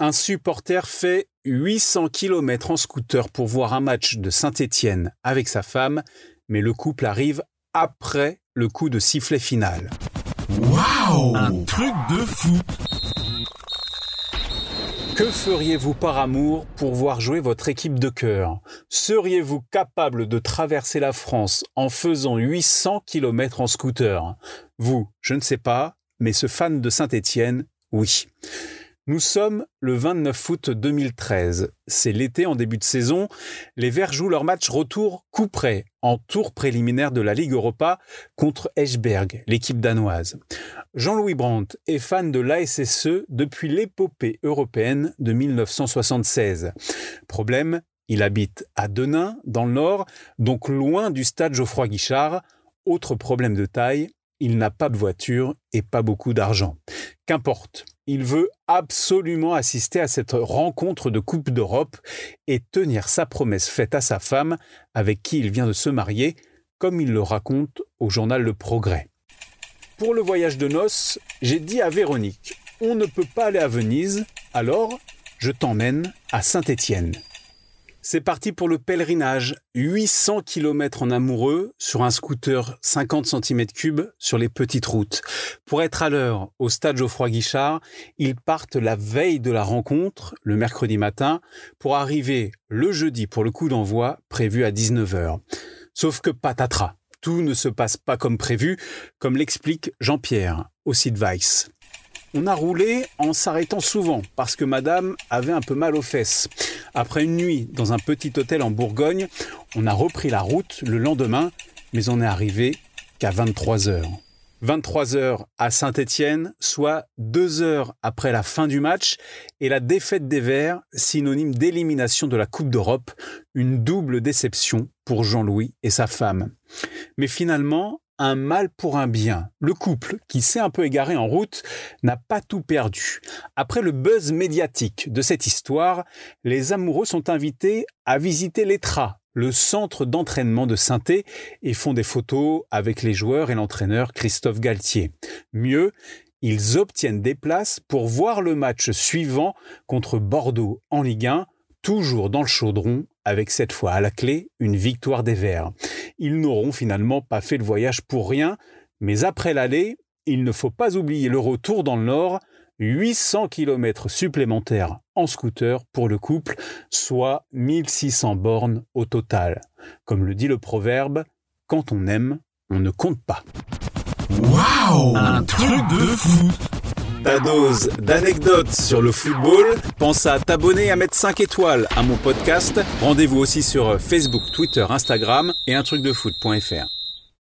Un supporter fait 800 km en scooter pour voir un match de Saint-Étienne avec sa femme, mais le couple arrive après le coup de sifflet final. Waouh Un truc de fou Que feriez-vous par amour pour voir jouer votre équipe de cœur? Seriez-vous capable de traverser la France en faisant 800 km en scooter? Vous, je ne sais pas, mais ce fan de Saint-Étienne, oui. Nous sommes le 29 août 2013. C'est l'été en début de saison. Les Verts jouent leur match retour coup près en tour préliminaire de la Ligue Europa contre Eschberg, l'équipe danoise. Jean-Louis Brandt est fan de l'ASSE depuis l'épopée européenne de 1976. Problème, il habite à Denain, dans le nord, donc loin du stade Geoffroy Guichard. Autre problème de taille, il n'a pas de voiture et pas beaucoup d'argent. Qu'importe, il veut absolument assister à cette rencontre de Coupe d'Europe et tenir sa promesse faite à sa femme, avec qui il vient de se marier, comme il le raconte au journal Le Progrès. Pour le voyage de noces, j'ai dit à Véronique, on ne peut pas aller à Venise, alors je t'emmène à Saint-Étienne. C'est parti pour le pèlerinage. 800 km en amoureux sur un scooter 50 cm3 sur les petites routes. Pour être à l'heure au stade Geoffroy Guichard, ils partent la veille de la rencontre, le mercredi matin, pour arriver le jeudi pour le coup d'envoi prévu à 19h. Sauf que patatras, tout ne se passe pas comme prévu, comme l'explique Jean-Pierre au site Vice. On a roulé en s'arrêtant souvent parce que madame avait un peu mal aux fesses. Après une nuit dans un petit hôtel en Bourgogne, on a repris la route le lendemain, mais on n'est arrivé qu'à 23 heures. 23 heures à Saint-Étienne, soit deux heures après la fin du match et la défaite des Verts, synonyme d'élimination de la Coupe d'Europe, une double déception pour Jean-Louis et sa femme. Mais finalement, un mal pour un bien. Le couple, qui s'est un peu égaré en route, n'a pas tout perdu. Après le buzz médiatique de cette histoire, les amoureux sont invités à visiter l'ETRA, le centre d'entraînement de saint et font des photos avec les joueurs et l'entraîneur Christophe Galtier. Mieux, ils obtiennent des places pour voir le match suivant contre Bordeaux en Ligue 1, toujours dans le chaudron, avec cette fois à la clé une victoire des Verts. Ils n'auront finalement pas fait le voyage pour rien, mais après l'aller, il ne faut pas oublier le retour dans le Nord, 800 km supplémentaires en scooter pour le couple, soit 1600 bornes au total. Comme le dit le proverbe, quand on aime, on ne compte pas. Waouh Un truc de fou ta dose d'anecdotes sur le football. Pense à t'abonner à mettre 5 étoiles à mon podcast. Rendez-vous aussi sur Facebook, Twitter, Instagram et un truc de foot.fr.